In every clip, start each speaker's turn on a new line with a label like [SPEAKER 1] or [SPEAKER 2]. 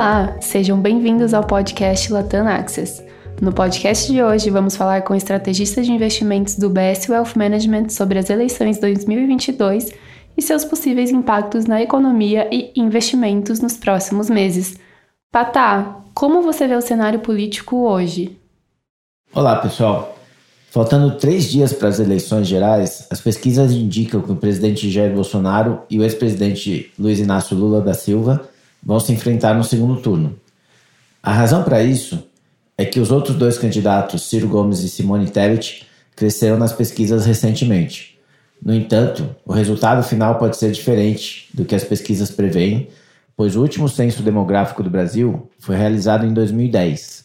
[SPEAKER 1] Olá, sejam bem-vindos ao podcast Latam Access. No podcast de hoje, vamos falar com o estrategista de investimentos do BS Wealth Management sobre as eleições 2022 e seus possíveis impactos na economia e investimentos nos próximos meses. Patá, como você vê o cenário político hoje?
[SPEAKER 2] Olá, pessoal. Faltando três dias para as eleições gerais, as pesquisas indicam que o presidente Jair Bolsonaro e o ex-presidente Luiz Inácio Lula da Silva vão se enfrentar no segundo turno. A razão para isso é que os outros dois candidatos, Ciro Gomes e Simone Tebet, cresceram nas pesquisas recentemente. No entanto, o resultado final pode ser diferente do que as pesquisas preveem, pois o último censo demográfico do Brasil foi realizado em 2010.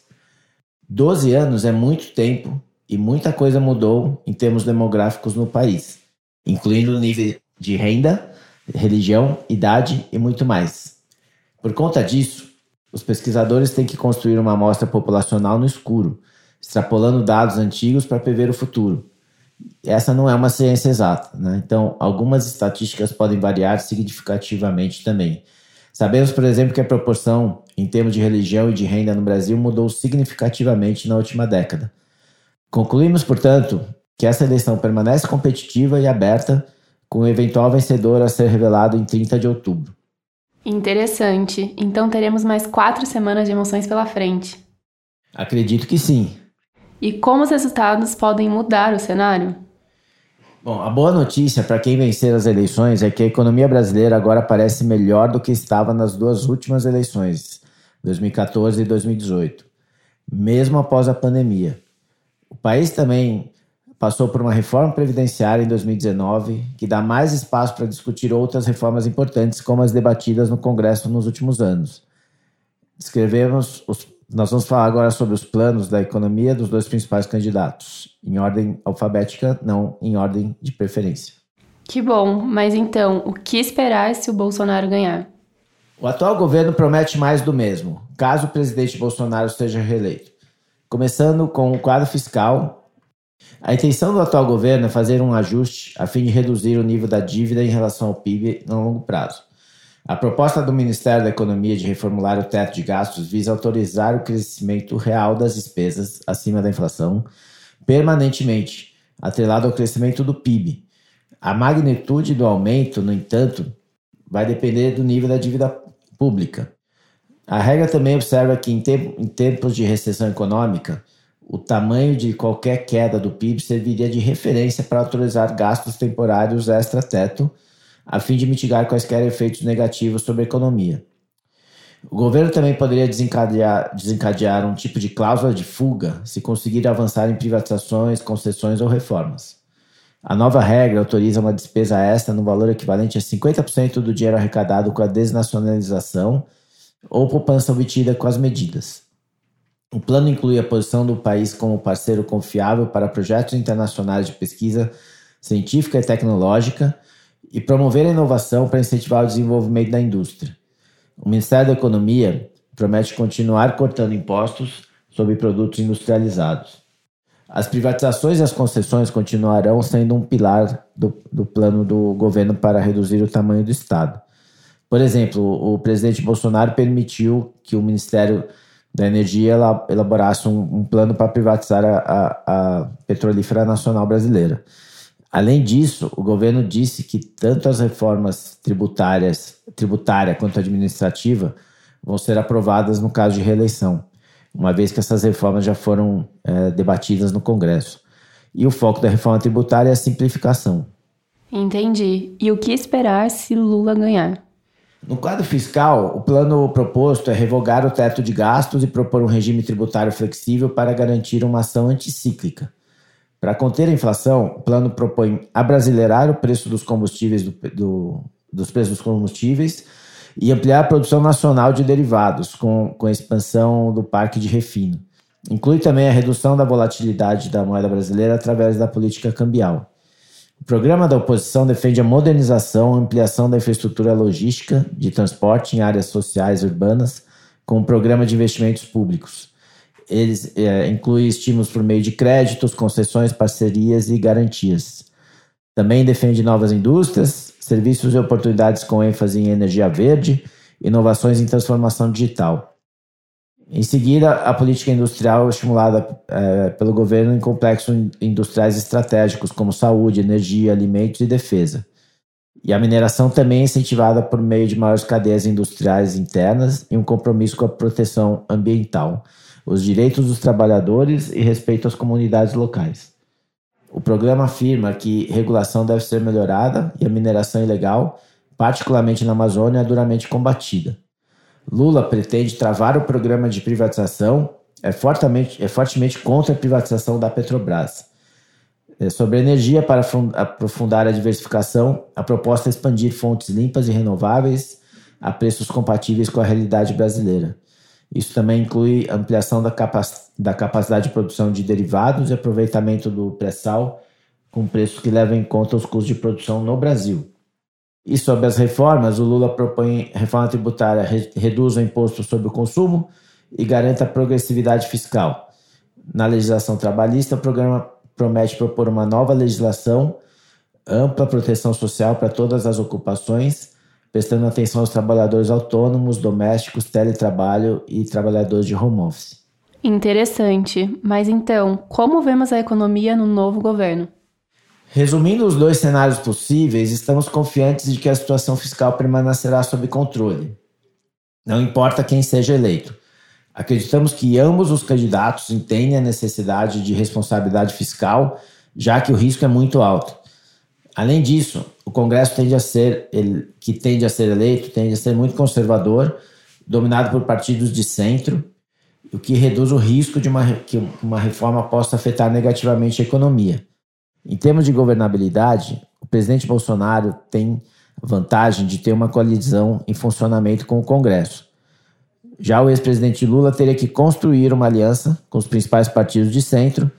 [SPEAKER 2] Doze anos é muito tempo e muita coisa mudou em termos demográficos no país, incluindo o nível de renda, religião, idade e muito mais. Por conta disso, os pesquisadores têm que construir uma amostra populacional no escuro, extrapolando dados antigos para prever o futuro. Essa não é uma ciência exata, né? então algumas estatísticas podem variar significativamente também. Sabemos, por exemplo, que a proporção em termos de religião e de renda no Brasil mudou significativamente na última década. Concluímos, portanto, que essa eleição permanece competitiva e aberta, com o eventual vencedor a ser revelado em 30 de outubro.
[SPEAKER 1] Interessante. Então teremos mais quatro semanas de emoções pela frente.
[SPEAKER 2] Acredito que sim.
[SPEAKER 1] E como os resultados podem mudar o cenário?
[SPEAKER 2] Bom, a boa notícia para quem vencer as eleições é que a economia brasileira agora parece melhor do que estava nas duas últimas eleições, 2014 e 2018, mesmo após a pandemia. O país também passou por uma reforma previdenciária em 2019 que dá mais espaço para discutir outras reformas importantes, como as debatidas no Congresso nos últimos anos. Descrevemos os, nós vamos falar agora sobre os planos da economia dos dois principais candidatos, em ordem alfabética, não em ordem de preferência.
[SPEAKER 1] Que bom, mas então, o que esperar se o Bolsonaro ganhar?
[SPEAKER 2] O atual governo promete mais do mesmo, caso o presidente Bolsonaro seja reeleito. Começando com o quadro fiscal, a intenção do atual governo é fazer um ajuste a fim de reduzir o nível da dívida em relação ao PIB no longo prazo. A proposta do Ministério da Economia de reformular o teto de gastos visa autorizar o crescimento real das despesas acima da inflação permanentemente, atrelado ao crescimento do PIB. A magnitude do aumento, no entanto, vai depender do nível da dívida pública. A regra também observa que, em, em tempos de recessão econômica, o tamanho de qualquer queda do PIB serviria de referência para autorizar gastos temporários extra-teto, a fim de mitigar quaisquer efeitos negativos sobre a economia. O governo também poderia desencadear, desencadear um tipo de cláusula de fuga se conseguir avançar em privatizações, concessões ou reformas. A nova regra autoriza uma despesa extra no valor equivalente a 50% do dinheiro arrecadado com a desnacionalização ou poupança obtida com as medidas. O plano inclui a posição do país como parceiro confiável para projetos internacionais de pesquisa científica e tecnológica e promover a inovação para incentivar o desenvolvimento da indústria. O Ministério da Economia promete continuar cortando impostos sobre produtos industrializados. As privatizações e as concessões continuarão sendo um pilar do, do plano do governo para reduzir o tamanho do Estado. Por exemplo, o presidente Bolsonaro permitiu que o Ministério da Energia elaborasse um, um plano para privatizar a, a, a Petrolífera Nacional Brasileira. Além disso, o governo disse que tanto as reformas tributárias, tributária quanto administrativa vão ser aprovadas no caso de reeleição, uma vez que essas reformas já foram é, debatidas no Congresso. E o foco da reforma tributária é a simplificação.
[SPEAKER 1] Entendi. E o que esperar se Lula ganhar?
[SPEAKER 2] No quadro fiscal, o plano proposto é revogar o teto de gastos e propor um regime tributário flexível para garantir uma ação anticíclica. Para conter a inflação, o plano propõe abrasileirar o preço dos combustíveis do, do, dos preços dos combustíveis e ampliar a produção nacional de derivados, com, com a expansão do parque de refino. Inclui também a redução da volatilidade da moeda brasileira através da política cambial. O programa da oposição defende a modernização e ampliação da infraestrutura logística de transporte em áreas sociais urbanas, com um programa de investimentos públicos. Eles é, inclui estímulos por meio de créditos, concessões, parcerias e garantias. Também defende novas indústrias, serviços e oportunidades com ênfase em energia verde inovações em transformação digital. Em seguida, a política industrial é estimulada é, pelo governo em complexos industriais estratégicos, como saúde, energia, alimentos e defesa. E a mineração também é incentivada por meio de maiores cadeias industriais internas e um compromisso com a proteção ambiental, os direitos dos trabalhadores e respeito às comunidades locais. O programa afirma que regulação deve ser melhorada e a mineração ilegal, particularmente na Amazônia, é duramente combatida. Lula pretende travar o programa de privatização, é fortemente, é fortemente contra a privatização da Petrobras. É sobre energia, para aprofundar a diversificação, a proposta é expandir fontes limpas e renováveis a preços compatíveis com a realidade brasileira. Isso também inclui ampliação da, capac da capacidade de produção de derivados e aproveitamento do pré-sal com preços que levam em conta os custos de produção no Brasil. E sobre as reformas, o Lula propõe reforma tributária, re reduz o imposto sobre o consumo e garanta progressividade fiscal. Na legislação trabalhista, o programa promete propor uma nova legislação, ampla proteção social para todas as ocupações, prestando atenção aos trabalhadores autônomos, domésticos, teletrabalho e trabalhadores de home office.
[SPEAKER 1] Interessante. Mas então, como vemos a economia no novo governo?
[SPEAKER 2] Resumindo os dois cenários possíveis, estamos confiantes de que a situação fiscal permanecerá sob controle. Não importa quem seja eleito. Acreditamos que ambos os candidatos entendem a necessidade de responsabilidade fiscal, já que o risco é muito alto. Além disso, o Congresso tende a ser, ele, que tende a ser eleito, tende a ser muito conservador, dominado por partidos de centro, o que reduz o risco de uma, que uma reforma possa afetar negativamente a economia. Em termos de governabilidade, o presidente Bolsonaro tem vantagem de ter uma coalizão em funcionamento com o Congresso. Já o ex-presidente Lula teria que construir uma aliança com os principais partidos de centro,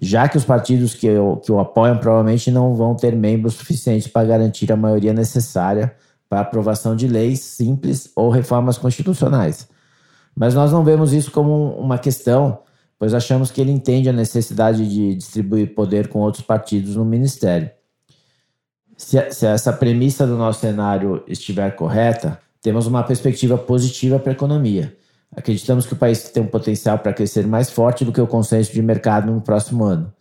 [SPEAKER 2] já que os partidos que o, que o apoiam provavelmente não vão ter membros suficientes para garantir a maioria necessária para aprovação de leis simples ou reformas constitucionais. Mas nós não vemos isso como uma questão pois achamos que ele entende a necessidade de distribuir poder com outros partidos no ministério. Se, se essa premissa do nosso cenário estiver correta, temos uma perspectiva positiva para a economia. Acreditamos que o país tem um potencial para crescer mais forte do que o consenso de mercado no próximo ano.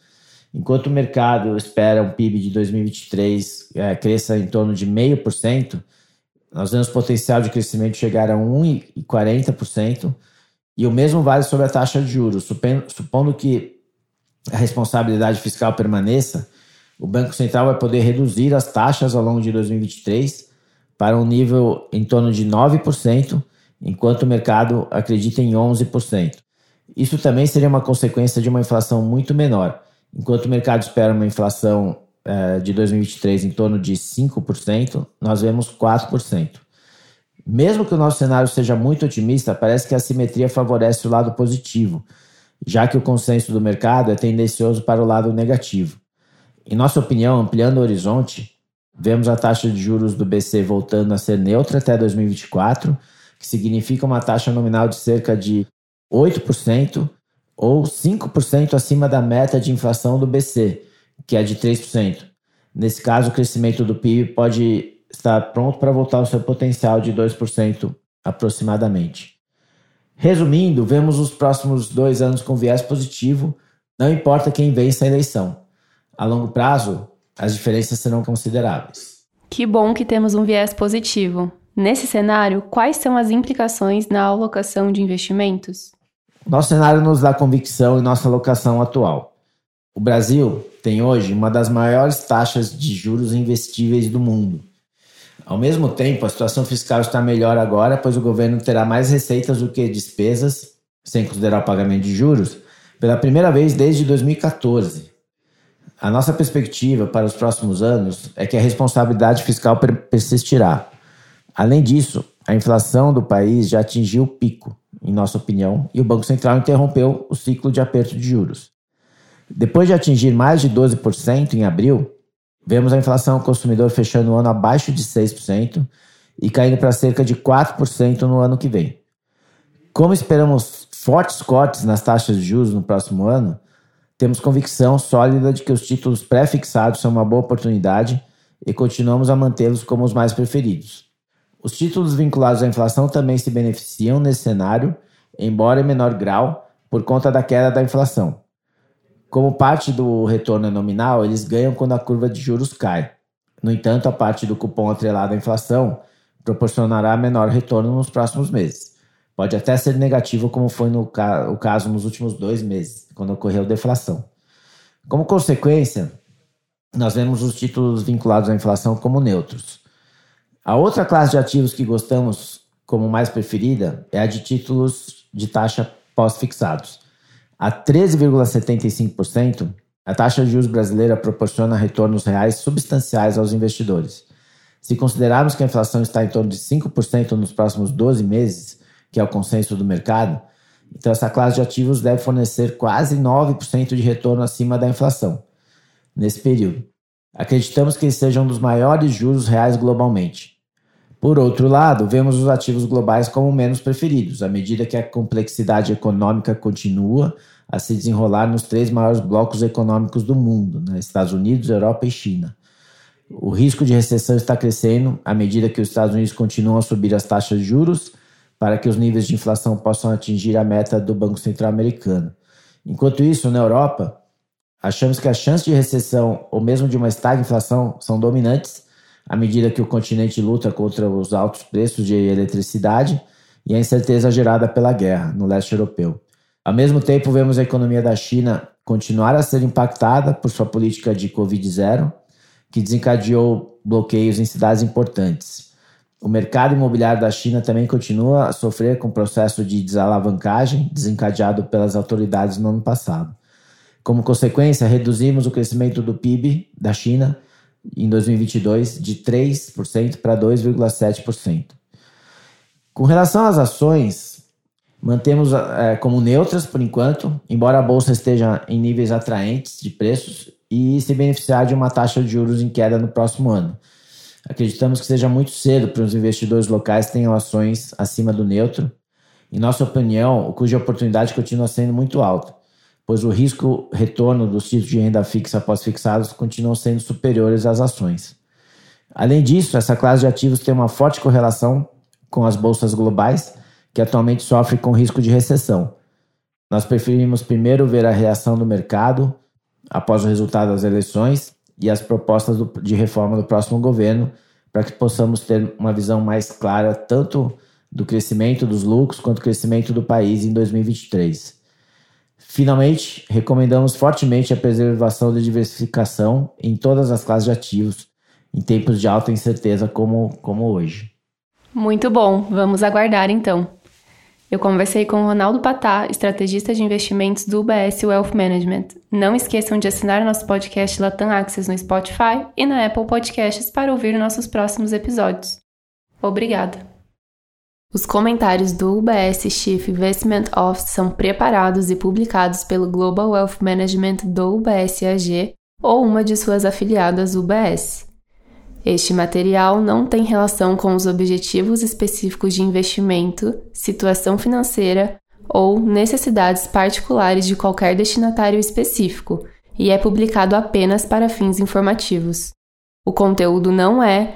[SPEAKER 2] Enquanto o mercado espera um PIB de 2023 é, cresça em torno de 0,5%, nós vemos potencial de crescimento chegar a 1,40%, e o mesmo vale sobre a taxa de juros. Supondo que a responsabilidade fiscal permaneça, o Banco Central vai poder reduzir as taxas ao longo de 2023 para um nível em torno de 9%, enquanto o mercado acredita em 11%. Isso também seria uma consequência de uma inflação muito menor. Enquanto o mercado espera uma inflação eh, de 2023 em torno de 5%, nós vemos 4%. Mesmo que o nosso cenário seja muito otimista, parece que a simetria favorece o lado positivo, já que o consenso do mercado é tendencioso para o lado negativo. Em nossa opinião, ampliando o horizonte, vemos a taxa de juros do BC voltando a ser neutra até 2024, que significa uma taxa nominal de cerca de 8% ou 5% acima da meta de inflação do BC, que é de 3%. Nesse caso, o crescimento do PIB pode está pronto para voltar ao seu potencial de 2% aproximadamente. Resumindo, vemos os próximos dois anos com viés positivo, não importa quem vença a eleição. A longo prazo, as diferenças serão consideráveis.
[SPEAKER 1] Que bom que temos um viés positivo. Nesse cenário, quais são as implicações na alocação de investimentos?
[SPEAKER 2] Nosso cenário nos dá convicção em nossa alocação atual. O Brasil tem hoje uma das maiores taxas de juros investíveis do mundo. Ao mesmo tempo, a situação fiscal está melhor agora, pois o governo terá mais receitas do que despesas, sem considerar o pagamento de juros, pela primeira vez desde 2014. A nossa perspectiva para os próximos anos é que a responsabilidade fiscal persistirá. Além disso, a inflação do país já atingiu o pico, em nossa opinião, e o Banco Central interrompeu o ciclo de aperto de juros. Depois de atingir mais de 12% em abril, Vemos a inflação ao consumidor fechando o ano abaixo de 6% e caindo para cerca de 4% no ano que vem. Como esperamos fortes cortes nas taxas de juros no próximo ano, temos convicção sólida de que os títulos pré-fixados são uma boa oportunidade e continuamos a mantê-los como os mais preferidos. Os títulos vinculados à inflação também se beneficiam nesse cenário, embora em menor grau, por conta da queda da inflação. Como parte do retorno nominal, eles ganham quando a curva de juros cai. No entanto, a parte do cupom atrelado à inflação proporcionará menor retorno nos próximos meses. Pode até ser negativo, como foi no ca o caso nos últimos dois meses, quando ocorreu deflação. Como consequência, nós vemos os títulos vinculados à inflação como neutros. A outra classe de ativos que gostamos como mais preferida é a de títulos de taxa pós-fixados. A 13,75%, a taxa de juros brasileira proporciona retornos reais substanciais aos investidores. Se considerarmos que a inflação está em torno de 5% nos próximos 12 meses, que é o consenso do mercado, então essa classe de ativos deve fornecer quase 9% de retorno acima da inflação nesse período. Acreditamos que eles sejam um dos maiores juros reais globalmente. Por outro lado, vemos os ativos globais como menos preferidos, à medida que a complexidade econômica continua a se desenrolar nos três maiores blocos econômicos do mundo, né? Estados Unidos, Europa e China. O risco de recessão está crescendo à medida que os Estados Unidos continuam a subir as taxas de juros para que os níveis de inflação possam atingir a meta do Banco Central Americano. Enquanto isso, na Europa, achamos que as chances de recessão ou mesmo de uma estagflação são dominantes à medida que o continente luta contra os altos preços de eletricidade e a incerteza gerada pela guerra no leste europeu. Ao mesmo tempo, vemos a economia da China continuar a ser impactada por sua política de Covid-0 que desencadeou bloqueios em cidades importantes. O mercado imobiliário da China também continua a sofrer com o processo de desalavancagem desencadeado pelas autoridades no ano passado. Como consequência, reduzimos o crescimento do PIB da China em 2022 de 3% para 2,7%. Com relação às ações, mantemos é, como neutras por enquanto, embora a bolsa esteja em níveis atraentes de preços e se beneficiar de uma taxa de juros em queda no próximo ano. Acreditamos que seja muito cedo para os investidores locais tenham ações acima do neutro. Em nossa opinião, o de oportunidade continua sendo muito alto, pois o risco retorno dos títulos de renda fixa pós-fixados continuam sendo superiores às ações. Além disso, essa classe de ativos tem uma forte correlação com as bolsas globais, que atualmente sofrem com risco de recessão. Nós preferimos primeiro ver a reação do mercado após o resultado das eleições e as propostas do, de reforma do próximo governo, para que possamos ter uma visão mais clara tanto do crescimento dos lucros quanto do crescimento do país em 2023. Finalmente, recomendamos fortemente a preservação da diversificação em todas as classes de ativos em tempos de alta incerteza como, como hoje.
[SPEAKER 1] Muito bom, vamos aguardar então. Eu conversei com Ronaldo Patá, estrategista de investimentos do UBS Wealth Management. Não esqueçam de assinar nosso podcast Latam Access no Spotify e na Apple Podcasts para ouvir nossos próximos episódios. Obrigada! Os comentários do UBS Chief Investment Office são preparados e publicados pelo Global Wealth Management do UBS AG ou uma de suas afiliadas UBS. Este material não tem relação com os objetivos específicos de investimento, situação financeira ou necessidades particulares de qualquer destinatário específico e é publicado apenas para fins informativos. O conteúdo não é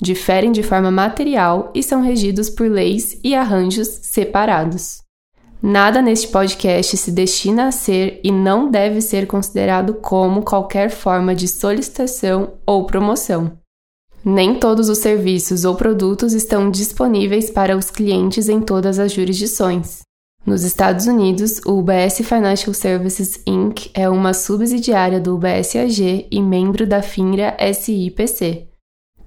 [SPEAKER 1] diferem de forma material e são regidos por leis e arranjos separados. Nada neste podcast se destina a ser e não deve ser considerado como qualquer forma de solicitação ou promoção. Nem todos os serviços ou produtos estão disponíveis para os clientes em todas as jurisdições. Nos Estados Unidos, o UBS Financial Services Inc. é uma subsidiária do UBS AG e membro da FINRA SIPC.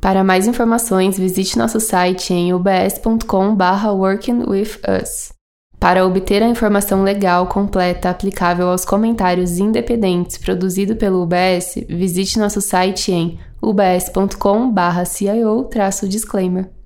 [SPEAKER 1] Para mais informações, visite nosso site em ubs.com/workingwithus. Para obter a informação legal completa aplicável aos comentários independentes produzido pelo UBS, visite nosso site em ubs.com/cio-disclaimer.